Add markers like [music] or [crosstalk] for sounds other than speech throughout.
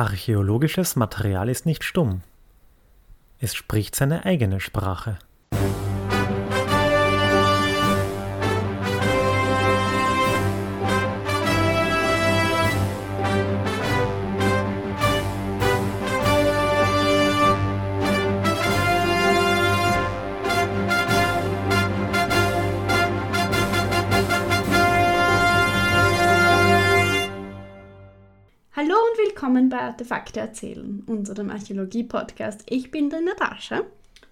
Archäologisches Material ist nicht stumm. Es spricht seine eigene Sprache. Artefakte erzählen, unserem Archäologie-Podcast. Ich bin die Natascha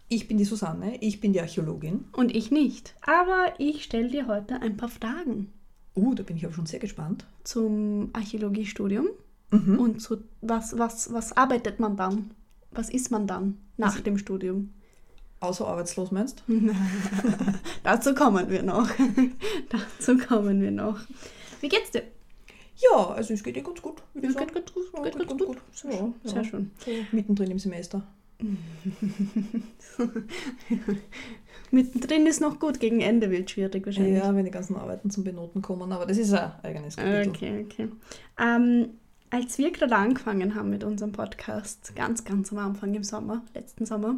Ich bin die Susanne, ich bin die Archäologin. und ich nicht. Aber ich stelle dir heute ein paar Fragen Uh, da bin ich aber schon sehr gespannt. zum Archäologiestudium Mhm. und zu was, was, was arbeitet man dann? Was ist man dann nach Was- dem Studium? Außer arbeitslos meinst [laughs] Dazu kommen wir noch. [laughs] Dazu kommen wir noch. Wie geht's dir? Ja, also es geht dir ganz gut. würde ich sagen. geht gut, Ja, geht geht ganz gut. gut. Sehr, Ja, schön. ja. Sehr schön. So mittendrin im Semester. [laughs] Mittendrin ist noch gut, gegen Ende wird schwierig wahrscheinlich. Ja, wenn die ganzen Arbeiten zum Benoten kommen, aber das ist ein eigenes Kapitel. Okay, okay. Ähm, als wir gerade angefangen haben mit unserem Podcast, ganz, ganz am Anfang im Sommer, letzten Sommer,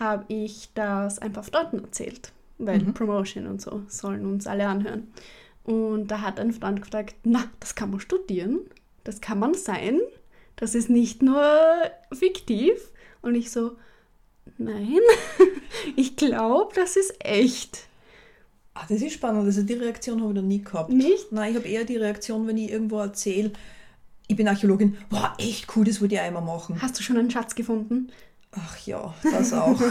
habe ich das ein paar Freunden erzählt, weil Mhm. Promotion und so sollen uns alle anhören. Und da hat ein Freund gefragt, na, das kann man studieren, das kann man sein, das ist nicht nur fiktiv. Und ich so, nein, [laughs] ich glaube, das ist echt. Ah, das ist spannend. Also die Reaktion habe ich noch nie gehabt. Nicht? Nein, ich habe eher die Reaktion, wenn ich irgendwo erzähle, ich bin Archäologin. Wow, echt cool, das wollte ich einmal machen. Hast du schon einen Schatz gefunden? Ach ja, das auch. [laughs]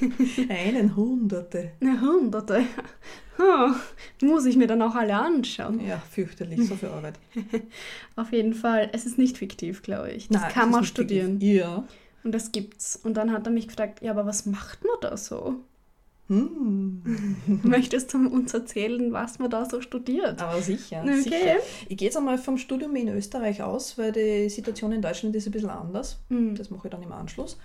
[laughs] Einen Hunderte. Ja, hunderte. Muss ich mir dann auch alle anschauen. Ja, fürchterlich, so viel Arbeit. [laughs] Auf jeden Fall, es ist nicht fiktiv, glaube ich. Das Nein, kann man studieren. Ja. Und das gibt's. Und dann hat er mich gefragt, ja, aber was macht man da so? Hm. [laughs] Möchtest du uns erzählen, was man da so studiert? Aber sicher, Okay. sicher. Ich gehe jetzt einmal vom Studium in Österreich aus, weil die Situation in Deutschland ist ein bisschen anders. Hm. Das mache ich dann im Anschluss.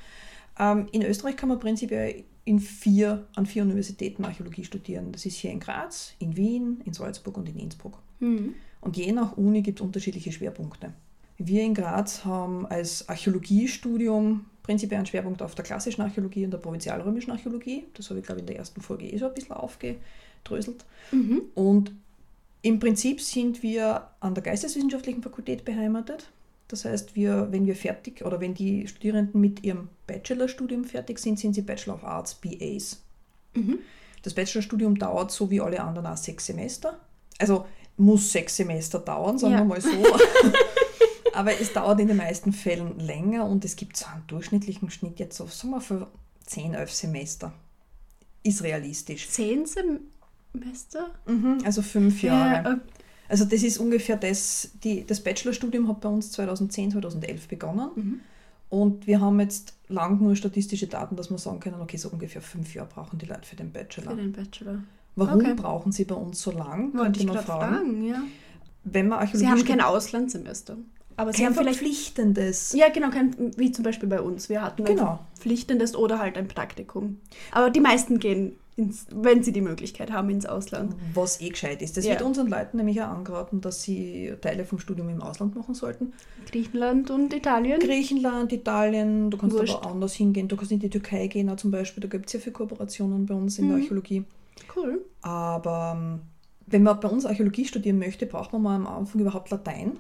Ähm, in Österreich kann man prinzipiell in vier, an vier Universitäten Archäologie studieren. Das ist hier in Graz, in Wien, in Salzburg und in Innsbruck. Hm. Und je nach Uni gibt es unterschiedliche Schwerpunkte. Wir in Graz haben als Archäologiestudium prinzipiell einen Schwerpunkt auf der klassischen Archäologie und der provinzialrömischen Archäologie. Das habe ich, glaube ich, in der ersten Folge eh so ein bisschen aufgedröselt. Mhm. Und im Prinzip sind wir an der Geisteswissenschaftlichen Fakultät beheimatet. Das heißt, wir, wenn wir fertig oder wenn die Studierenden mit ihrem Bachelorstudium fertig sind, sind sie Bachelor of Arts BAs. Mhm. Das Bachelorstudium dauert so wie alle anderen auch sechs Semester. Also muss sechs Semester dauern, sagen Ja. wir mal so. [laughs] Aber es dauert in den meisten Fällen länger und es gibt so einen durchschnittlichen Schnitt jetzt so, sagen wir, für 10, 11 Semester. Ist realistisch. Zehn Semester? Mhm, also fünf Jahre. Ja, Also das ist ungefähr das, die, das Bachelorstudium hat bei uns 2010, 2011 begonnen. mhm. Und wir haben jetzt lang nur statistische Daten, dass wir sagen können, okay, so ungefähr fünf Jahre brauchen die Leute für den Bachelor. Für den Bachelor. Warum Okay. brauchen sie bei uns so lang? Wollte Könnte ich man fragen. fragen, ja. Wenn man Sie haben kein Auslandssemester. Aber Sie haben vielleicht verpflichtendes. Ja, genau, kein, wie zum Beispiel bei uns. Wir hatten ein Genau. verpflichtendes oder halt ein Praktikum. Aber die meisten gehen, ins, wenn sie die Möglichkeit haben, ins Ausland. Was eh gescheit ist. Das Ja. wird unseren Leuten nämlich auch angeraten, dass sie Teile vom Studium im Ausland machen sollten. Griechenland und Italien. Griechenland, Italien, du kannst Wurscht. aber anders hingehen. Du kannst in die Türkei gehen auch zum Beispiel. Da gibt es ja viele Kooperationen bei uns in der Mhm. Archäologie. cool. Aber ähm, wenn man bei uns Archäologie studieren möchte, braucht man mal am Anfang überhaupt Latein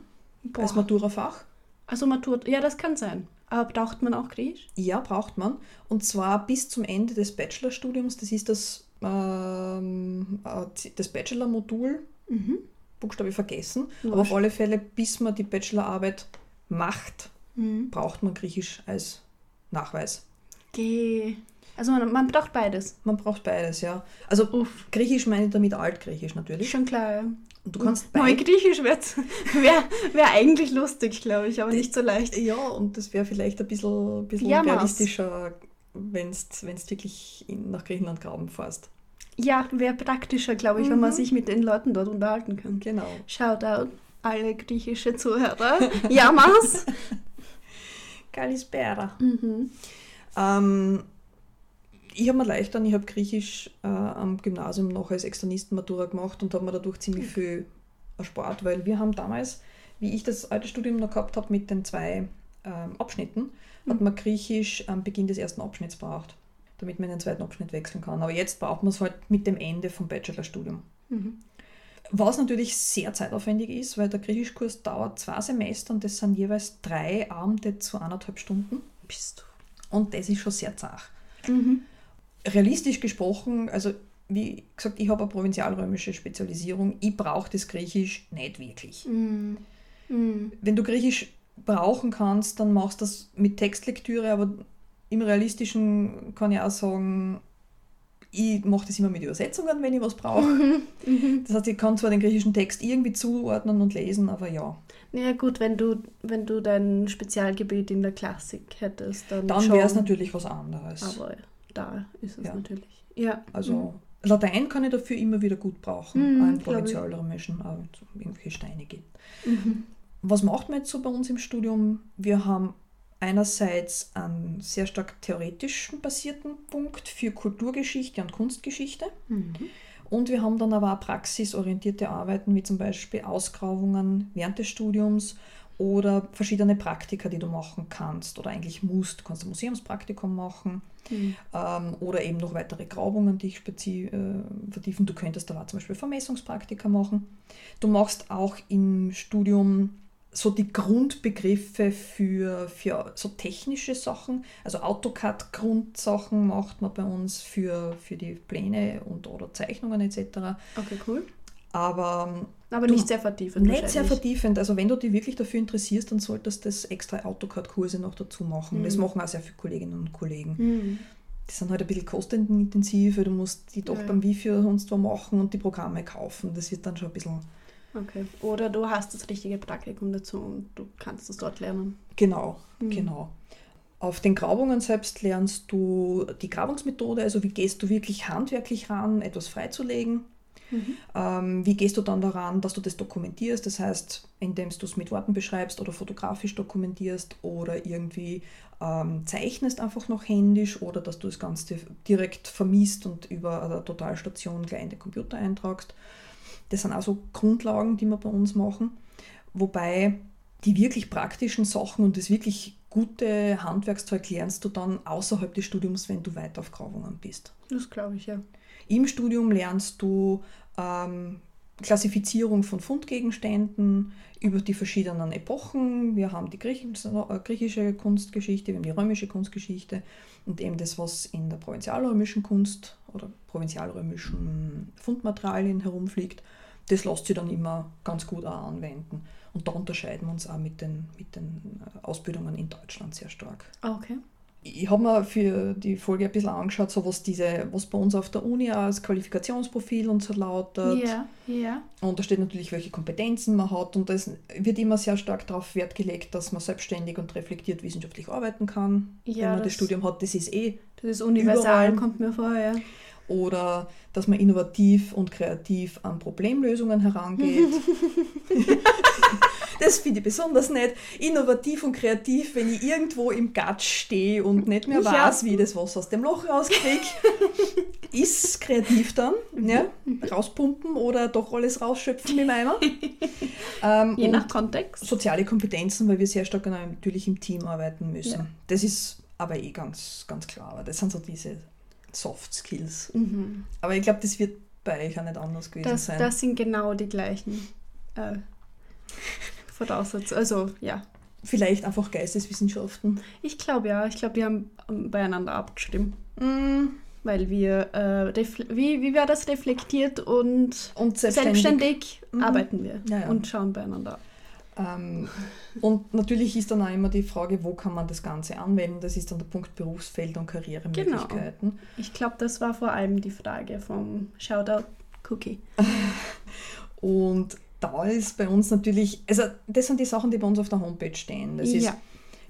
als Boah. Maturafach. Also Matur, ja, das kann sein. Aber braucht man auch Griechisch? Ja, braucht man. Und zwar bis zum Ende des Bachelorstudiums. Das ist das, ähm, äh, das Bachelor-Modul. Mhm. Buchstabe vergessen. Aber Wurscht. auf alle Fälle, bis man die Bachelorarbeit macht, Mhm. braucht man Griechisch als Nachweis. Geh. Also man, man braucht beides. Man braucht beides, ja. Also Uff. Griechisch meine ich damit Altgriechisch natürlich. schon klar, ja. Und du kannst beide. Neugriechisch wäre [laughs] wär, wär eigentlich lustig, glaube ich, aber nicht so leicht. Ja, und das wäre vielleicht ein bisschen, bisschen Ja, realistischer, wenn du wirklich in, nach Griechenland graben fährst. Ja, wäre praktischer, glaube ich, wenn man Mhm. sich mit den Leuten dort unterhalten kann. Genau. Shoutout alle griechische Zuhörer. Yamas. [laughs] Kalispera. mhm. Ähm, ich habe mir leicht an, ich habe Griechisch äh, am Gymnasium noch als Externisten Matura gemacht und habe mir dadurch ziemlich viel erspart, weil wir haben damals wie ich das alte Studium noch gehabt habe mit den zwei ähm, Abschnitten, hat man Griechisch am Beginn des ersten Abschnitts braucht, damit man in den zweiten Abschnitt wechseln kann. Aber jetzt braucht man es halt mit dem Ende vom Bachelorstudium. Mhm. Was natürlich sehr zeitaufwendig ist, weil der Griechischkurs dauert zwei Semester und das sind jeweils drei Abende zu eineinhalb Stunden. Bist Und das ist schon sehr zart. du. Mhm. Realistisch gesprochen, also wie gesagt, ich habe eine provinzialrömische Spezialisierung, ich brauche das Griechisch nicht wirklich. Mhm. Mhm. Wenn du Griechisch brauchen kannst, dann machst du das mit Textlektüre, aber im Realistischen kann ich auch sagen, ich mache das immer mit Übersetzungen, wenn ich was brauche. [laughs] Das heißt, ich kann zwar den griechischen Text irgendwie zuordnen und lesen, aber ja. Ja gut, wenn du, wenn du dein Spezialgebiet in der Klassik hättest, dann, Dann wäre es natürlich was anderes. Aber da ist es Ja. natürlich. Ja. Also Latein kann ich dafür immer wieder gut brauchen, Mhm, glaub ich. Provinzialrömischen, auch irgendwelche Steine geht. Mhm. Was macht man jetzt so bei uns im Studium? Wir haben einerseits einen sehr stark theoretischen basierten Punkt für Kulturgeschichte und Kunstgeschichte. Mhm. Und wir haben dann aber auch praxisorientierte Arbeiten, wie zum Beispiel Ausgrabungen während des Studiums oder verschiedene Praktika, die du machen kannst oder eigentlich musst. Du kannst ein Museumspraktikum machen Mhm. ähm, oder eben noch weitere Grabungen, die ich spezi äh, vertiefen. Du könntest da zum Beispiel Vermessungspraktika machen. Du machst auch im Studium so die Grundbegriffe für, für so technische Sachen. Also AutoCAD-Grundsachen macht man bei uns für, für die Pläne und oder Zeichnungen etc. Okay, cool. Aber Aber nicht sehr vertiefend. nicht sehr vertiefend. Also wenn du dich wirklich dafür interessierst, dann solltest du das extra AutoCAD-Kurse noch dazu machen. Das Mhm. machen auch sehr viele Kolleginnen und Kollegen. Mhm. Die sind halt ein bisschen kostenintensiv, weil du musst die doch Ja. beim Wifi oder sonst wo machen und die Programme kaufen. Das wird dann schon ein bisschen... Okay. Oder du hast das richtige Praktikum dazu und du kannst es dort lernen. Genau, Mhm. genau. Auf den Grabungen selbst lernst du die Grabungsmethode, also wie gehst du wirklich handwerklich ran, etwas freizulegen. Mhm. Ähm, wie gehst du dann daran, dass du das dokumentierst? Das heißt, indem du es mit Worten beschreibst oder fotografisch dokumentierst oder irgendwie ähm, zeichnest einfach noch händisch oder dass du das Ganze direkt vermisst und über eine Totalstation gleich in den Computer eintragst. Das sind auch so Grundlagen, die wir bei uns machen. Wobei die wirklich praktischen Sachen und das wirklich gute Handwerkszeug lernst du dann außerhalb des Studiums, wenn du weiter auf Grabungen bist. Das glaube ich, ja. Im Studium lernst du ähm, Klassifizierung von Fundgegenständen über die verschiedenen Epochen. Wir haben die griechische, äh, griechische Kunstgeschichte, wir haben die römische Kunstgeschichte und eben das, was in der provinzialrömischen Kunst oder provinzialrömischen Fundmaterialien herumfliegt. Das lässt sich dann immer ganz gut auch anwenden. Und da unterscheiden wir uns auch mit den, mit den äh, Ausbildungen in Deutschland sehr stark. Ah, Okay. Ich habe mir für die Folge ein bisschen angeschaut, so was, diese, was bei uns auf der Uni als Qualifikationsprofil und so lautet. Ja, ja. Und da steht natürlich, welche Kompetenzen man hat. Und es wird immer sehr stark darauf Wert gelegt, dass man selbstständig und reflektiert wissenschaftlich arbeiten kann. Ja, Wenn man das das- Studium hat, das ist eh. Das ist universal, Überall. kommt mir vor, ja. Oder dass man innovativ und kreativ an Problemlösungen herangeht. [laughs] das finde ich besonders nett. Innovativ und kreativ, wenn ich irgendwo im Gatsch stehe und nicht mehr Ja. weiß, wie ich das Wasser aus dem Loch rauskriege. [laughs] ist kreativ dann. Ja? Rauspumpen oder doch alles rausschöpfen mit dem Eimer. [laughs] ähm, Je nach Kontext. soziale Kompetenzen, weil wir sehr stark natürlich im Team arbeiten müssen. Ja. Das ist aber eh ganz, ganz klar. Aber das sind so diese Soft Skills. Mhm. Aber ich glaube, das wird bei euch auch nicht anders gewesen Das, sein. das sind genau die gleichen äh, Voraussetzungen. Also, ja. Vielleicht einfach Geisteswissenschaften. Ich glaube ja. Ich glaube, wir haben ähm, beieinander abgestimmt. Mm, Weil wir, äh, wie, wie war das reflektiert und Und selbstständig. selbstständig, Mhm. arbeiten wir Ja, ja. und schauen beieinander ab. Ähm, und natürlich ist dann auch immer die Frage, wo kann man das Ganze anwenden? Das ist dann der Punkt Berufsfeld und Karrieremöglichkeiten. Ich glaube, das war vor allem die Frage vom Shoutout Cookie. [laughs] Und da ist bei uns natürlich, also das sind die Sachen, die bei uns auf der Homepage stehen. Das ist Ja.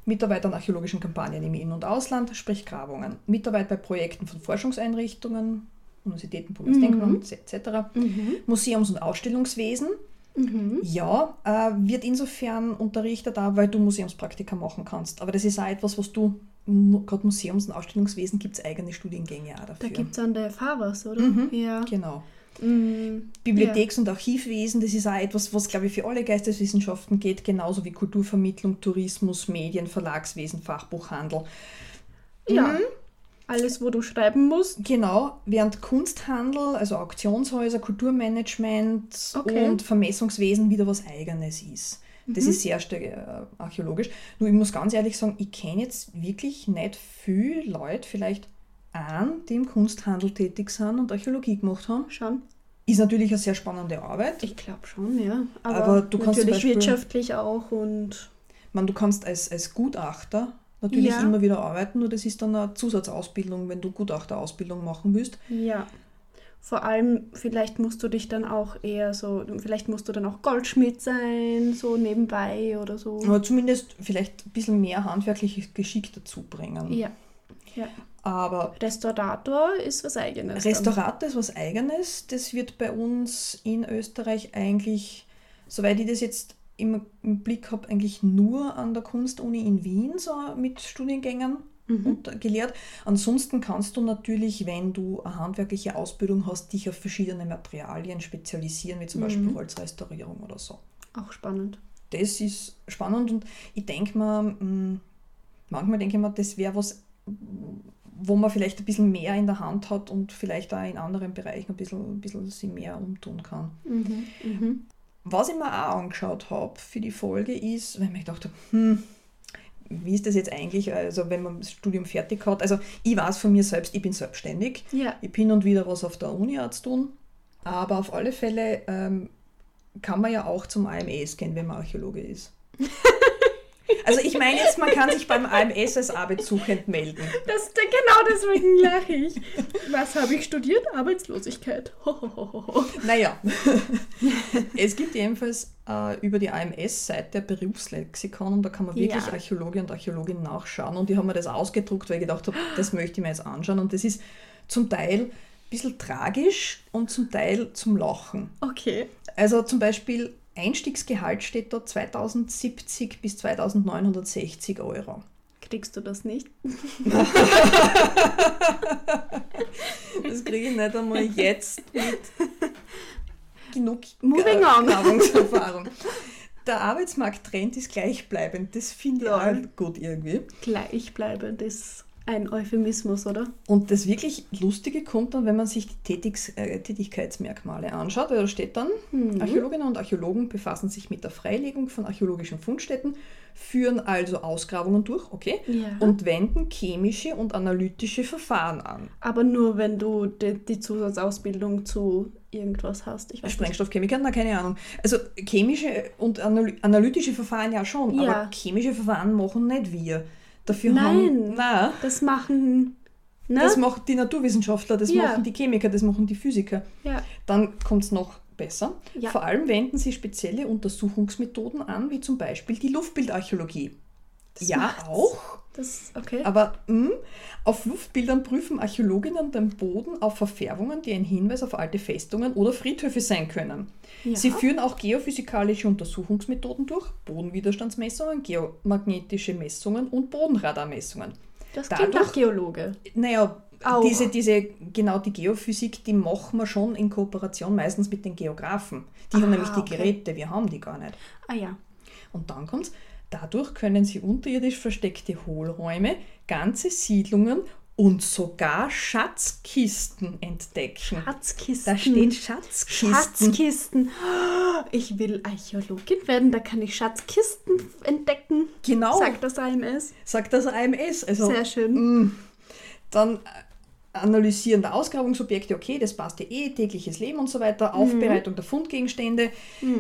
Mitarbeit an archäologischen Kampagnen im In- und Ausland, sprich Grabungen. Mitarbeit bei Projekten von Forschungseinrichtungen, Universitäten, Mhm. Bundesdenkmalen etc. Mhm. Museums- und Ausstellungswesen. Mhm. Ja, äh, wird insofern unterrichtet da, weil du Museumspraktika machen kannst. Aber das ist auch etwas, was du, gerade Museums- und Ausstellungswesen gibt es eigene Studiengänge auch Da dafür. gibt es an der FH was, oder? Mhm. Ja. Genau. Mm, Bibliotheks- und Archivwesen, das ist auch etwas, was, glaube ich, für alle Geisteswissenschaften geht, genauso wie Kulturvermittlung, Tourismus, Medien, Verlagswesen, Fachbuchhandel. Ja. Alles, wo du schreiben musst. Genau, während Kunsthandel, also Auktionshäuser, Kulturmanagement Okay. und Vermessungswesen wieder was Eigenes ist. Das Mhm. ist sehr stark äh, archäologisch. Nur ich muss ganz ehrlich sagen, ich kenne jetzt wirklich nicht viele Leute, vielleicht einen, die im Kunsthandel tätig sind und Archäologie gemacht haben. Schon. Ist natürlich eine sehr spannende Arbeit. Ich glaube schon, ja. Aber, Aber du kannst zum natürlich wirtschaftlich auch und meine, du kannst als, als Gutachter natürlich Ja. immer wieder arbeiten, nur das ist dann eine Zusatzausbildung, wenn du Gutachterausbildung machen willst. ja. Vor allem, vielleicht musst du dich dann auch eher so, vielleicht musst du dann auch Goldschmied sein, so nebenbei oder so. Aber zumindest vielleicht ein bisschen mehr handwerkliches Geschick dazu bringen. Ja. ja. Aber Restaurator ist was Eigenes. dann. Restaurant ist was Eigenes. Das wird bei uns in Österreich eigentlich, soweit ich das jetzt im, im Blick habe, eigentlich nur an der Kunstuni in Wien so mit Studiengängen Mhm. und gelehrt. Ansonsten kannst du natürlich, wenn du eine handwerkliche Ausbildung hast, dich auf verschiedene Materialien spezialisieren, wie zum Mhm. Beispiel Holzrestaurierung oder so. Auch spannend. Das ist spannend und ich denke mir, mh, manchmal denke ich mir, das wäre was, wo man vielleicht ein bisschen mehr in der Hand hat und vielleicht auch in anderen Bereichen ein bisschen, ein bisschen sich mehr umtun kann. Mhm. Was ich mir auch angeschaut habe für die Folge ist, weil ich mir gedacht habe, hm, wie ist das jetzt eigentlich, also wenn man das Studium fertig hat. Also ich weiß von mir selbst, ich bin selbstständig. Ja. Ich bin und wieder was auf der Uni zu tun. Aber auf alle Fälle ähm, kann man ja auch zum AMS gehen, wenn man Archäologe ist. [laughs] Also ich meine jetzt, man kann sich beim AMS als Arbeitssuchend melden. Das, genau deswegen lache ich. Was habe ich studiert? Arbeitslosigkeit. Hohohoho. [laughs] Naja, es gibt jedenfalls äh, über die AMS-Seite Berufslexikon und da kann man wirklich Ja. Archäologe und Archäologin nachschauen. Und ich habe mir das ausgedruckt, weil ich gedacht habe, das möchte ich mir jetzt anschauen. Und das ist zum Teil ein bisschen tragisch und zum Teil zum Lachen. Okay. Also zum Beispiel Einstiegsgehalt steht da 2070 bis 2960 Euro. Kriegst du das nicht? [laughs] [laughs] Das kriege ich nicht einmal jetzt mit genug Moving on. Erfahrungserfahrung. Der Arbeitsmarkttrend ist gleichbleibend. Das finde ich auch gut irgendwie. Gleichbleibend ist ein Euphemismus, oder? Und das wirklich Lustige kommt dann, wenn man sich die Tätigs äh, Tätigkeitsmerkmale anschaut. weil Da steht dann, Mhm. Archäologinnen und Archäologen befassen sich mit der Freilegung von archäologischen Fundstätten, führen also Ausgrabungen durch, okay, Ja. und wenden chemische und analytische Verfahren an. Aber nur, wenn du die, die Zusatzausbildung zu irgendwas hast. Ich weiß. Sprengstoffchemiker? Na, keine Ahnung. Also chemische und analy analytische Verfahren ja schon, Ja. aber chemische Verfahren machen nicht wir. Dafür Nein. haben... Nein. Das machen. Ne? Das machen die Naturwissenschaftler, das Ja. machen die Chemiker, das machen die Physiker. ja. Dann kommt es noch besser. Ja. Vor allem wenden sie spezielle Untersuchungsmethoden an, wie zum Beispiel die Luftbildarchäologie. Das ja, macht's. auch. Das, okay. Aber mh, auf Luftbildern prüfen Archäologinnen den Boden auf Verfärbungen, die ein Hinweis auf alte Festungen oder Friedhöfe sein können. ja. Sie führen auch geophysikalische Untersuchungsmethoden durch, Bodenwiderstandsmessungen, geomagnetische Messungen und Bodenradarmessungen. das klingt dadurch- nach Geologe. Naja, Auch. diese, diese, genau die Geophysik, die machen wir schon in Kooperation meistens mit den Geografen. Die haben Ah, nämlich die okay. Geräte, wir haben die gar nicht. Ah ja. Und dann kommt's, dadurch können sie unterirdisch versteckte Hohlräume, ganze Siedlungen und sogar Schatzkisten entdecken. Schatzkisten. Da steht Schatzkisten. Schatzkisten. Ich will Archäologin werden, da kann ich Schatzkisten entdecken. Genau, Sagt das AMS. sagt das AMS. Also, Sehr schön. mh, dann äh, analysieren der Ausgrabungsobjekte, okay, das passt ja eh, tägliches Leben und so weiter, Aufbereitung der Fundgegenstände.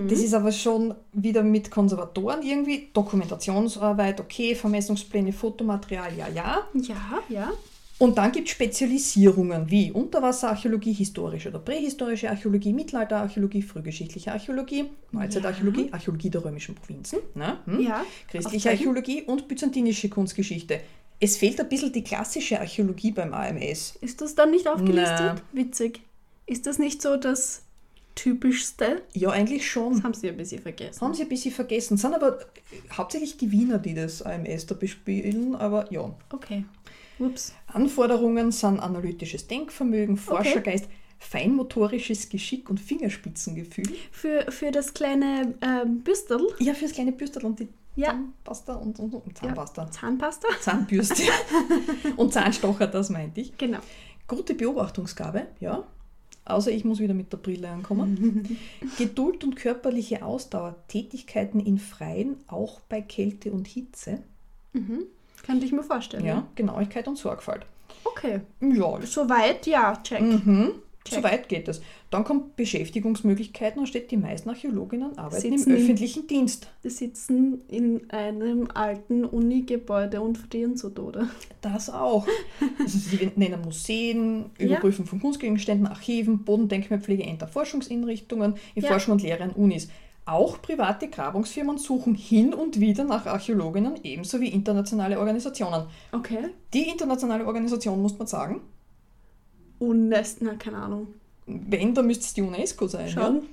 Das ist aber schon wieder mit Konservatoren irgendwie, Dokumentationsarbeit, okay, Vermessungspläne, Fotomaterial, ja, ja. Ja, ja. Und dann gibt es Spezialisierungen wie Unterwasserarchäologie, historische oder prähistorische Archäologie, Mittelalterarchäologie, frühgeschichtliche Archäologie, Neuzeitarchäologie, Archäologie der römischen Provinzen, ne? hm? Ja, christliche. Archäologie und byzantinische Kunstgeschichte. Es fehlt ein bisschen die klassische Archäologie beim AMS. Ist das dann nicht aufgelistet? Na. Witzig. Ist das nicht so das Typischste? Ja, eigentlich Das schon. haben sie ein bisschen vergessen. Haben sie ein bisschen vergessen. Sind aber hauptsächlich die Wiener, die das AMS da bespielen, aber ja. Okay. Ups. Anforderungen sind analytisches Denkvermögen, Forschergeist, feinmotorisches Geschick und Fingerspitzengefühl. Für, für das kleine ähm, Büstel. Ja, fürs kleine Büstel und die Ja. Zahnpasta und, und, und Zahnpasta. Zahnpasta. Zahnbürste [laughs] und Zahnstocher, das meinte ich. Genau. Gute Beobachtungsgabe, ja. Außer ich muss wieder mit der Brille ankommen. [laughs] Geduld und körperliche Ausdauer, Tätigkeiten in Freien, auch bei Kälte und Hitze. Mhm. Könnte ich mir vorstellen. Ja, Genauigkeit und Sorgfalt. Okay. Ja, Soweit, ja, check. mhm. Check. so weit geht es. Dann kommt Beschäftigungsmöglichkeiten und steht, die meisten Archäologinnen arbeiten Sitzen im in- öffentlichen Dienst. Wir sitzen in einem alten Uni-Gebäude und frieren zu Tode. Das auch. Also sie nennen Museen, [laughs] Ja. Überprüfen von Kunstgegenständen, Archiven, Bodendenkmalpflege, Ämter, Forschungseinrichtungen, in Ja. Forschung und Lehre an Unis. Auch private Grabungsfirmen suchen hin und wieder nach Archäologinnen, ebenso wie internationale Organisationen. Okay. Die internationale Organisation, muss man sagen, UNESCO, na, keine Ahnung. wenn, dann müsste es die UNESCO sein. Ja? Schon.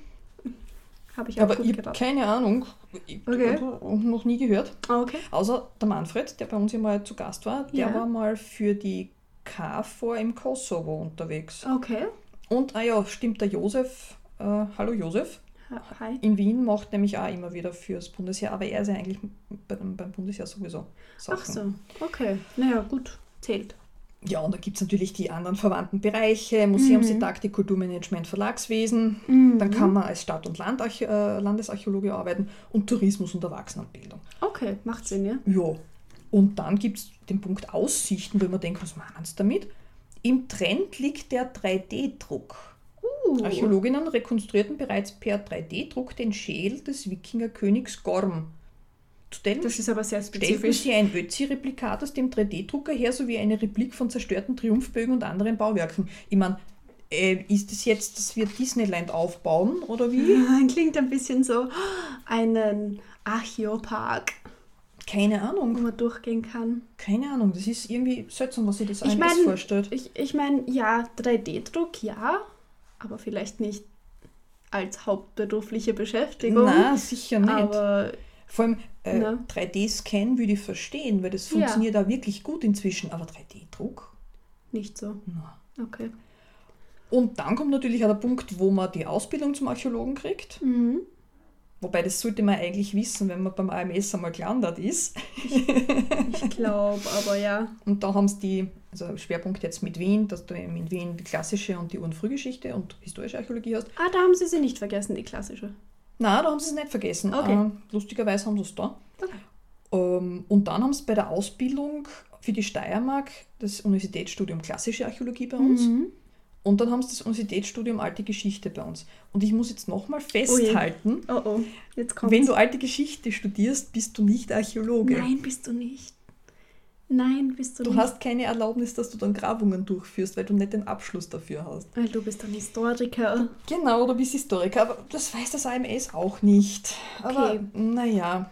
Habe ich auch Aber ich habe keine Ahnung, ich Okay. noch nie gehört. Ah, okay. Außer der Manfred, der bei uns ja mal zu Gast war, der Ja. war mal für die KFOR im Kosovo unterwegs. Okay. Und, ah ja, stimmt, der Josef, äh, hallo Josef, Hi. in Wien macht nämlich auch immer wieder fürs Bundesheer, aber er ist ja eigentlich beim, beim Bundesheer sowieso. Sachen. Ach so. Okay. Naja, gut. Zählt. Ja, und da gibt es natürlich die anderen verwandten Bereiche, Museumsdidaktik, Kulturmanagement, Verlagswesen. Mhm. Dann kann man als Stadt- und Landarch äh, Landesarchäologe arbeiten und Tourismus und Erwachsenenbildung. Okay, macht Sinn, ja. Ja, und dann gibt es den Punkt Aussichten, wo man denkt, was meinen sie damit? Im Trend liegt der 3D-Druck. Uh. Archäologinnen rekonstruierten bereits per 3D-Druck den Schädel des Wikingerkönigs Gorm. Zudem Das ist aber sehr spezifisch. sie ein Ötzi-Replikat aus dem 3D-Drucker her, sowie eine Replik von zerstörten Triumphbögen und anderen Bauwerken. Ich meine, äh, ist es jetzt, dass wir Disneyland aufbauen oder wie? [laughs] Klingt ein bisschen so einen Archäopark, Keine wo Ahnung, man durchgehen kann. keine Ahnung. Das ist irgendwie seltsam, was sich das Ich mein- vorstellt. Ich, ich meine, ja, 3D-Druck, ja, aber vielleicht nicht als hauptberufliche Beschäftigung. Na, sicher nicht. aber Vor allem äh, Na. 3D-Scan würde ich verstehen, weil das Ja. funktioniert da wirklich gut inzwischen. Aber 3D-Druck? nicht so. Na. Okay. Und dann kommt natürlich auch der Punkt, wo man die Ausbildung zum Archäologen kriegt. Mhm. Wobei das sollte man eigentlich wissen, wenn man beim AMS einmal gelandet ist. Ich glaube, aber ja. Und da haben sie die, also Schwerpunkt jetzt mit Wien, dass du in Wien die klassische und die Ur- und Frühgeschichte und historische Archäologie hast. Ah, da haben sie sie nicht vergessen, die klassische. Na, da haben sie es nicht vergessen. Okay. Äh, lustigerweise haben sie es da. Okay. Ähm, und dann haben sie bei der Ausbildung für die Steiermark das Universitätsstudium Klassische Archäologie bei uns. Mhm. Und dann haben sie das Universitätsstudium Alte Geschichte bei uns. Und ich muss jetzt nochmal festhalten, Oh oh, jetzt wenn du alte Geschichte studierst, bist du nicht Archäologe. Nein, bist du nicht. Nein, bist du, Du nicht. hast keine Erlaubnis, dass du dann Grabungen durchführst, weil du nicht den Abschluss dafür hast. Weil du bist ein Historiker. Genau, du bist Historiker, aber das weiß das AMS auch nicht. Aber Okay. naja,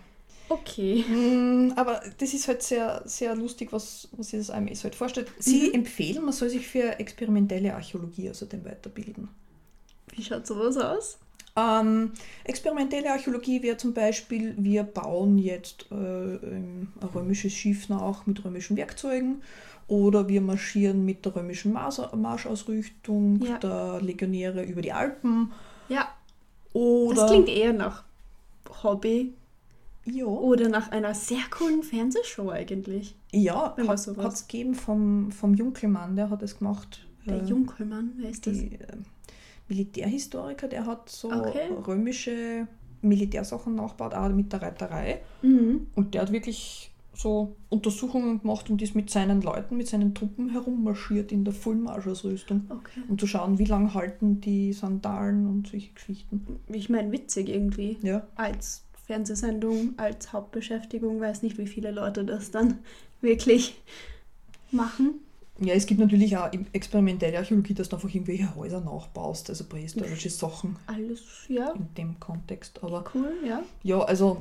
Okay. Mm, aber das ist halt sehr, sehr lustig, was, was sich das AMS halt vorstellt. Sie Mhm. empfehlen, man soll sich für experimentelle Archäologie außerdem weiterbilden. Wie schaut sowas aus? Ähm, experimentelle Archäologie wäre zum Beispiel, wir bauen jetzt äh, ein römisches Schiff nach mit römischen Werkzeugen oder wir marschieren mit der römischen Mars Marschausrüstung Ja. der Legionäre über die Alpen Ja, oder das klingt eher nach Hobby ja, oder nach einer sehr coolen Fernsehshow eigentlich. ja hat es gegeben vom, vom Junkelmann, der hat es gemacht. Der Äh, Junkelmann, wer ist das? die, äh, Militärhistoriker, der hat so Okay. römische Militärsachen nachgebaut, auch mit der Reiterei. Mhm. Und der hat wirklich so Untersuchungen gemacht und ist mit seinen Leuten, mit seinen Truppen herummarschiert in der Vollmarschausrüstung, Okay. um zu schauen, wie lange halten die Sandalen und solche Geschichten. Ich meine, witzig irgendwie. Ja, Als Fernsehsendung, als Hauptbeschäftigung, weiß nicht, wie viele Leute das dann wirklich machen. Ja es gibt natürlich auch im- experimentelle Archäologie, dass du einfach irgendwelche Häuser nachbaust, also prähistorische Sachen Alles, ja, in dem Kontext. Aber cool, ja. Ja, also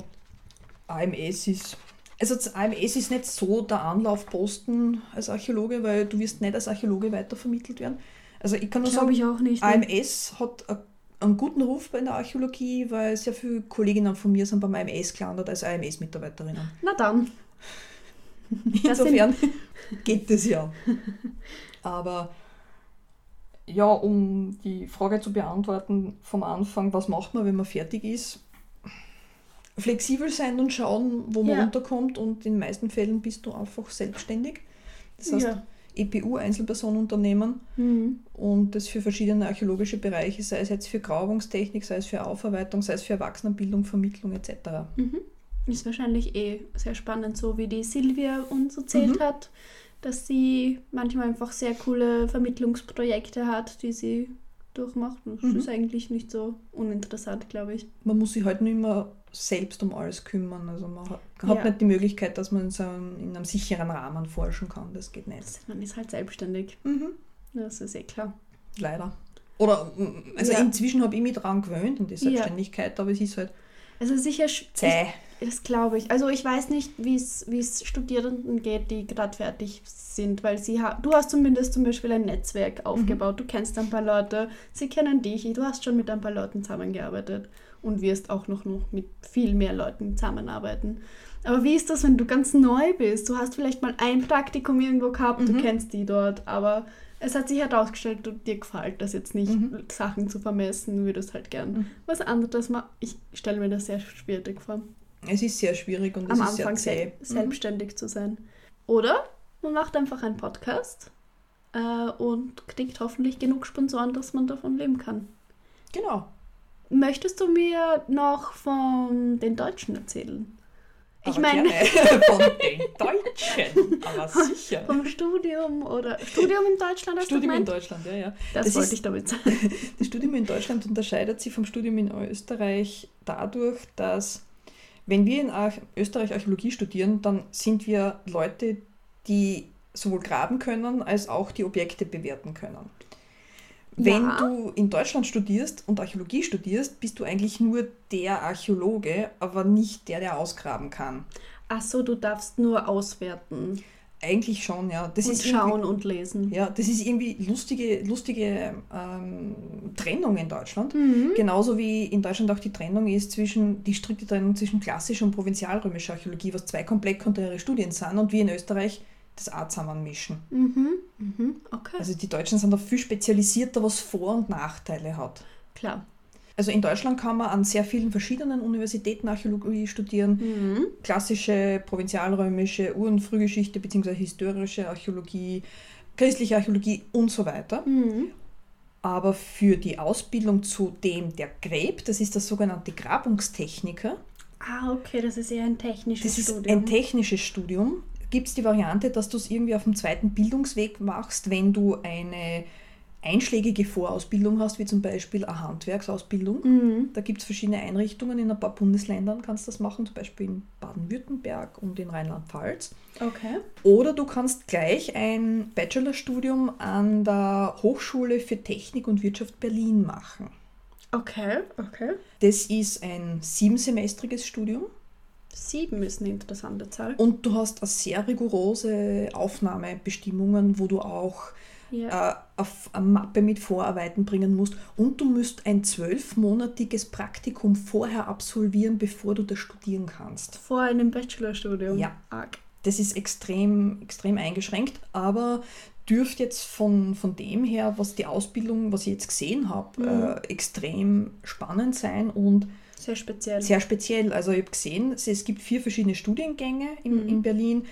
AMS ist. Also das AMS ist nicht so der Anlaufposten als Archäologe, weil du wirst nicht als Archäologe weitervermittelt werden. Also ich kann nur Glaube sagen, ich auch nicht. AMS hat a- einen guten Ruf bei der Archäologie, weil sehr viele Kolleginnen von mir sind beim AMS gelandet als AMS-Mitarbeiterinnen. Na dann. [laughs] Das Insofern geht es ja. Aber ja, um die Frage zu beantworten vom Anfang, was macht man, wenn man fertig ist? Flexibel sein und schauen, wo man Ja. unterkommt und in den meisten Fällen bist du einfach selbstständig. Das heißt, Ja. EPU, Einzelpersonenunternehmen Mhm. und das für verschiedene archäologische Bereiche, sei es jetzt für Grabungstechnik, sei es für Aufarbeitung, sei es für Erwachsenenbildung, Vermittlung etc. Mhm. Ist wahrscheinlich eh sehr spannend, so wie die Silvia uns erzählt Mhm. hat, dass sie manchmal einfach sehr coole Vermittlungsprojekte hat, die sie durchmacht. Das Mhm. ist eigentlich nicht so uninteressant, glaube ich. Man muss sich halt nicht immer selbst um alles kümmern. Also man hat, hat Ja. nicht die Möglichkeit, dass man in, so einem, in einem sicheren Rahmen forschen kann. Das geht nicht. Man ist halt selbstständig. Mhm. Das ist eh klar. Leider. Oder, also Ja. inzwischen habe ich mich daran gewöhnt, an die Ja. Selbstständigkeit, aber es ist halt Also sicher, zäh. Das glaube ich. Also ich weiß nicht, wie es Studierenden geht, die gerade fertig sind, weil sie ha du hast zumindest zum Beispiel ein Netzwerk aufgebaut, du kennst ein paar Leute, sie kennen dich, du hast schon mit ein paar Leuten zusammengearbeitet und wirst auch noch, noch mit viel mehr Leuten zusammenarbeiten. Aber wie ist das, wenn du ganz neu bist? Du hast vielleicht mal ein Praktikum irgendwo gehabt, du Mhm. kennst die dort, aber es hat sich herausgestellt, du, dir gefällt das jetzt nicht, Mhm. Sachen zu vermessen, du würdest halt gern Mhm. was anderes machen. Ich stelle mir das sehr schwierig vor Es ist sehr schwierig und es am ist sehr Anfang zäh. sel selbstständig zu sein. Oder man macht einfach einen Podcast äh, und kriegt hoffentlich genug Sponsoren, dass man davon leben kann. Mhm. Genau. Möchtest du mir noch von den Deutschen erzählen? Ich Aber meine, gerne. [laughs] von den. Aber [laughs] sicher. vom Studium oder Studium in Deutschland hast Studium in? Deutschland, ja, ja. Das, Das wollte ist- ich damit sagen. [laughs] Das Studium in Deutschland unterscheidet sich vom Studium in Österreich dadurch, dass wenn wir in Arch Österreich Archäologie studieren, dann sind wir Leute, die sowohl graben können als auch die Objekte bewerten können. Wenn Ja. du in Deutschland studierst und Archäologie studierst, bist du eigentlich nur der Archäologe, aber nicht der, der ausgraben kann. Ach so, du darfst nur auswerten Eigentlich schon, ja. Das und ist schauen und lesen. Ja, das ist irgendwie lustige, lustige ähm, Trennung in Deutschland. Mhm. Genauso wie in Deutschland auch die Trennung ist zwischen, die strikte Trennung zwischen klassischer und provinzialrömischer Archäologie, was zwei komplett konträre Studien sind und wir in Österreich das auch zusammenmischen. Mhm. Mhm. Okay, Also die Deutschen sind da viel spezialisierter, was Vor- und Nachteile hat. klar. Also in Deutschland kann man an sehr vielen verschiedenen Universitäten Archäologie studieren. Mhm. Klassische, provinzialrömische, Ur- und Frühgeschichte bzw. historische Archäologie, christliche Archäologie und so weiter. Mhm. Aber für die Ausbildung zu dem, der gräbt, das ist das sogenannte Grabungstechniker, Ah, okay, das ist eher ein technisches das ist Studium. ein technisches Studium, gibt es die Variante, dass du es irgendwie auf dem zweiten Bildungsweg machst, wenn du eine einschlägige Vorausbildung hast, wie zum Beispiel eine Handwerksausbildung. Mhm. Da gibt es verschiedene Einrichtungen in ein paar Bundesländern, kannst du das machen, zum Beispiel in Baden-Württemberg und in Rheinland-Pfalz. Okay. Oder du kannst gleich ein Bachelorstudium an der Hochschule für Technik und Wirtschaft Berlin machen. Okay, okay. Das ist ein siebensemestriges Studium Sieben ist eine interessante Zahl. und du hast eine sehr rigorose Aufnahmebestimmungen, wo du auch Ja. äh, auf eine Mappe mit Vorarbeiten bringen musst und du musst ein zwölfmonatiges Praktikum vorher absolvieren, bevor du das studieren kannst. Vor einem Bachelorstudium. Ja. Arg. Das ist extrem, extrem eingeschränkt, aber dürfte jetzt von, von dem her, was die Ausbildung, was ich jetzt gesehen habe, Mhm. äh, extrem spannend sein und Sehr speziell. sehr speziell. Also ich habe gesehen, es- es gibt vier verschiedene Studiengänge in, Mhm. in Berlin.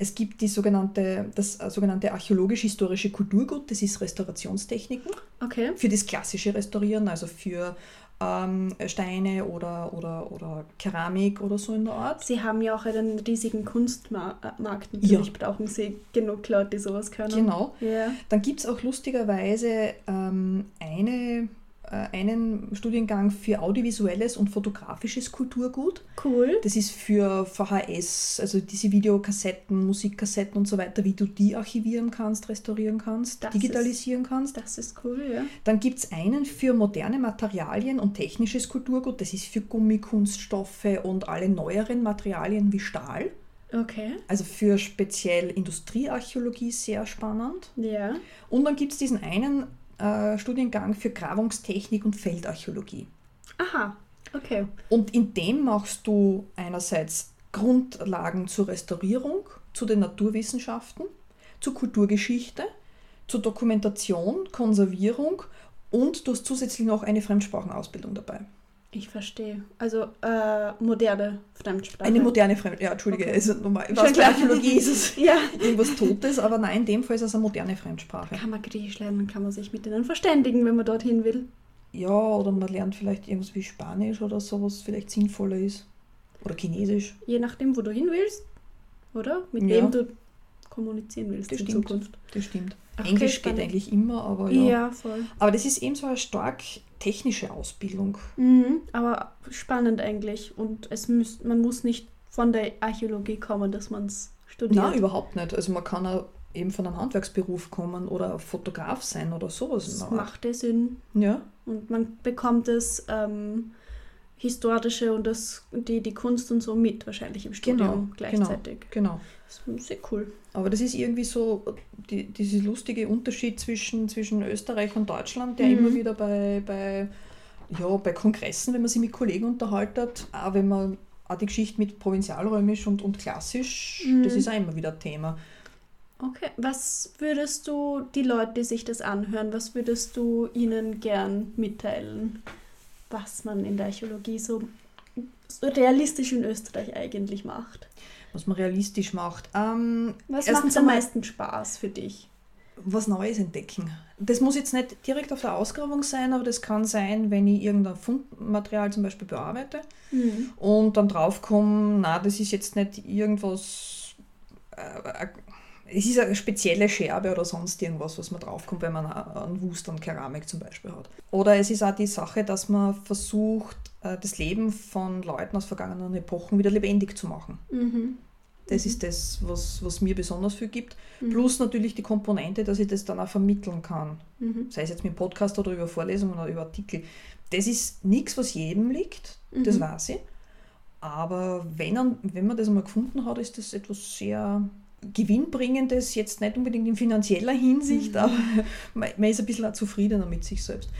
Es gibt die sogenannte, das äh, sogenannte archäologisch-historische Kulturgut, das ist Restaurationstechniken Okay. für das klassische Restaurieren, also für ähm, Steine oder, oder, oder Keramik oder so in der Art. Sie haben ja auch einen riesigen Kunstmarkt. Natürlich brauchen Sie genug Leute, die sowas können. Genau. Ja. Dann gibt es auch lustigerweise ähm, eine, einen Studiengang für audiovisuelles und fotografisches Kulturgut. Cool. Das ist für VHS, also diese Videokassetten, Musikkassetten und so weiter, wie du die archivieren kannst, restaurieren kannst, Das digitalisieren kannst. Das ist cool, ja. Dann gibt es einen für moderne Materialien und technisches Kulturgut. Das ist für Gummikunststoffe und alle neueren Materialien wie Stahl. Okay. Also für speziell Industriearchäologie sehr spannend. Ja. Und dann gibt es diesen einen äh, Studiengang für Grabungstechnik und Feldarchäologie. Aha. Okay. Und in dem machst du einerseits Grundlagen zur Restaurierung, zu den Naturwissenschaften, zur Kulturgeschichte, zur Dokumentation, Konservierung und du hast zusätzlich noch eine Fremdsprachenausbildung dabei. Ich verstehe. Also äh, moderne Fremdsprache. Eine moderne Fremdsprache, ja, Entschuldige, Okay. also normal. Was klar. Archäologie ist es [laughs] ja. irgendwas Totes, aber nein, in dem Fall ist es eine moderne Fremdsprache. Kann man Griechisch lernen, kann man sich mit denen verständigen, wenn man dorthin will. Ja, oder man lernt vielleicht irgendwas wie Spanisch oder so, was vielleicht sinnvoller ist. Oder Chinesisch. Je nachdem, wo du hin willst, oder? Mit Ja. wem du kommunizieren willst Das in stimmt. Zukunft. Das stimmt. Okay, Englisch spannend. geht eigentlich immer, aber Ja, ja. voll. Aber das ist eben so eine stark technische Ausbildung. Mhm, aber spannend eigentlich. Und es müß, man muss nicht von der Archäologie kommen, dass man es studiert. Nein, überhaupt nicht. Also man kann auch eben von einem Handwerksberuf kommen oder Fotograf sein oder sowas. das macht ja Sinn. Ja, Und man bekommt das ähm, Historische und das, die, die Kunst und so mit wahrscheinlich im Genau, Studium gleichzeitig. genau. Das ist sehr cool. Aber das ist irgendwie so die, dieser lustige Unterschied zwischen, zwischen Österreich und Deutschland, der Mhm. immer wieder bei, bei, ja, bei Kongressen, wenn man sich mit Kollegen unterhaltet, auch wenn man auch die Geschichte mit Provinzialrömisch und, und Klassisch, Mhm. das ist auch immer wieder Thema. Okay, was würdest du die Leute, die sich das anhören, was würdest du ihnen gern mitteilen, was man in der Archäologie so, so realistisch in Österreich eigentlich macht? Was man realistisch macht. Ähm, Was macht am meisten Spaß für dich? was Neues entdecken. Das muss jetzt nicht direkt auf der Ausgrabung sein, aber das kann sein, wenn ich irgendein Fundmaterial zum Beispiel bearbeite Mhm. und dann draufkomme, na, das ist jetzt nicht irgendwas, äh, es ist eine spezielle Scherbe oder sonst irgendwas, was man draufkommt, wenn man einen Wust an Keramik zum Beispiel hat. Oder es ist auch die Sache, dass man versucht, äh, das Leben von Leuten aus vergangenen Epochen wieder lebendig zu machen. Mhm. Das Mhm. ist das, was, was mir besonders viel gibt. Mhm. Plus natürlich die Komponente, dass ich das dann auch vermitteln kann. Mhm. Sei es jetzt mit Podcast oder über Vorlesungen oder über Artikel. Das ist nichts, was jedem liegt, das Mhm. weiß ich. Aber wenn, man- wenn man das einmal gefunden hat, ist das etwas sehr Gewinnbringendes, jetzt nicht unbedingt in finanzieller Hinsicht, Mhm. aber man, man ist ein bisschen zufriedener mit sich selbst.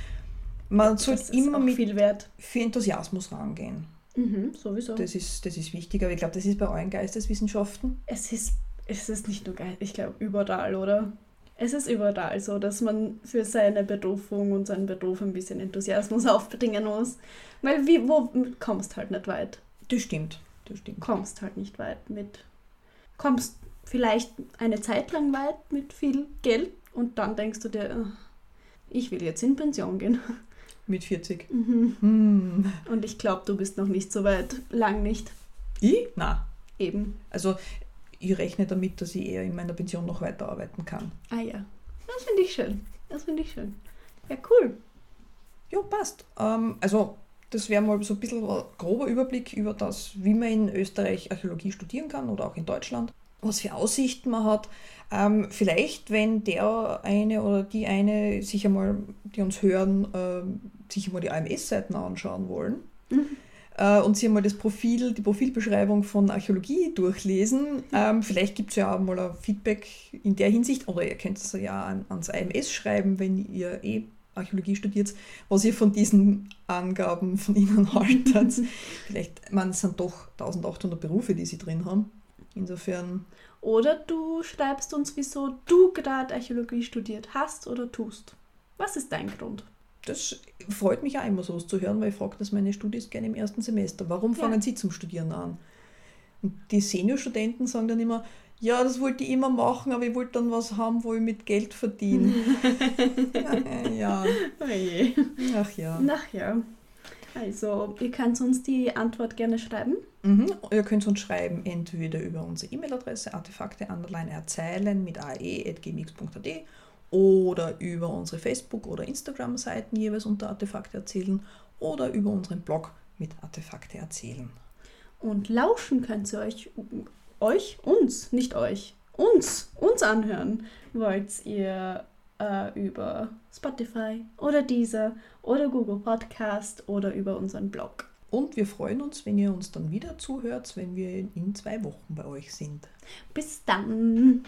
Man Das sollte immer mit viel wert. viel Enthusiasmus rangehen. Mhm, sowieso. Das ist, das ist wichtig, aber ich glaube, das ist bei allen Geisteswissenschaften. Es ist, es ist nicht nur geil, ich glaube überall, oder? Es ist überall so, dass man für seine Berufung und seinen Beruf ein bisschen Enthusiasmus [laughs] aufbringen muss. Weil wie, wo kommst halt nicht weit. Das stimmt, das stimmt. Kommst halt nicht weit mit. Kommst vielleicht eine Zeit lang weit mit viel Geld und dann denkst du dir, "Ah, ich will jetzt in Pension gehen. Mit 40. Mhm. Hm. Und ich glaube, du bist noch nicht so weit. Lang nicht. Ich? Na, Eben. Also ich rechne damit, dass ich eher in meiner Pension noch weiterarbeiten kann. Ah ja. Das finde ich schön. Das finde ich schön. Ja, cool. Ja, passt. Ähm, also das wäre mal so ein bisschen ein grober Überblick über das, wie man in Österreich Archäologie studieren kann oder auch in Deutschland. Was für Aussichten man hat. Ähm, vielleicht, wenn der eine oder die eine sich einmal, die uns hören, ähm, sich einmal die AMS-Seiten anschauen wollen Mhm. äh, und sich einmal das Profil, die Profilbeschreibung von Archäologie durchlesen. Ähm, vielleicht gibt es ja auch mal ein Feedback in der Hinsicht, oder ihr könnt es ja an, ans AMS schreiben, wenn ihr eh Archäologie studiert, was ihr von diesen Angaben von ihnen [laughs] haltet. [laughs] vielleicht, man, es sind doch 1800 Berufe, die sie drin haben. Insofern, Oder du schreibst uns, wieso du gerade Archäologie studiert hast oder tust. Was ist dein Grund? das freut mich auch immer sowas zu hören, weil ich frage das meine Studis gerne im ersten Semester. Warum Ja. fangen sie zum Studieren an? Und die Seniorstudenten sagen dann immer, ja, das wollte ich immer machen, aber ich wollte dann was haben, wo ich mit Geld verdiene. [laughs] ja, Oh je. ach ja. Ach ja. Also, ihr könnt uns die Antwort gerne schreiben. Mhm. Ihr könnt uns schreiben, entweder über unsere E-Mail-Adresse artefakte erzählen mit ae.gmx.at oder über unsere Facebook- oder Instagram-Seiten jeweils unter Artefakte erzählen oder über unseren Blog mit Artefakte erzählen. Und lauschen könnt ihr euch, euch, uns, nicht euch, uns, uns anhören. Wollt ihr äh, über Spotify oder Deezer oder Google Podcast oder über unseren Blog. Und wir freuen uns, wenn ihr uns dann wieder zuhört, wenn wir in zwei Wochen bei euch sind. Bis dann!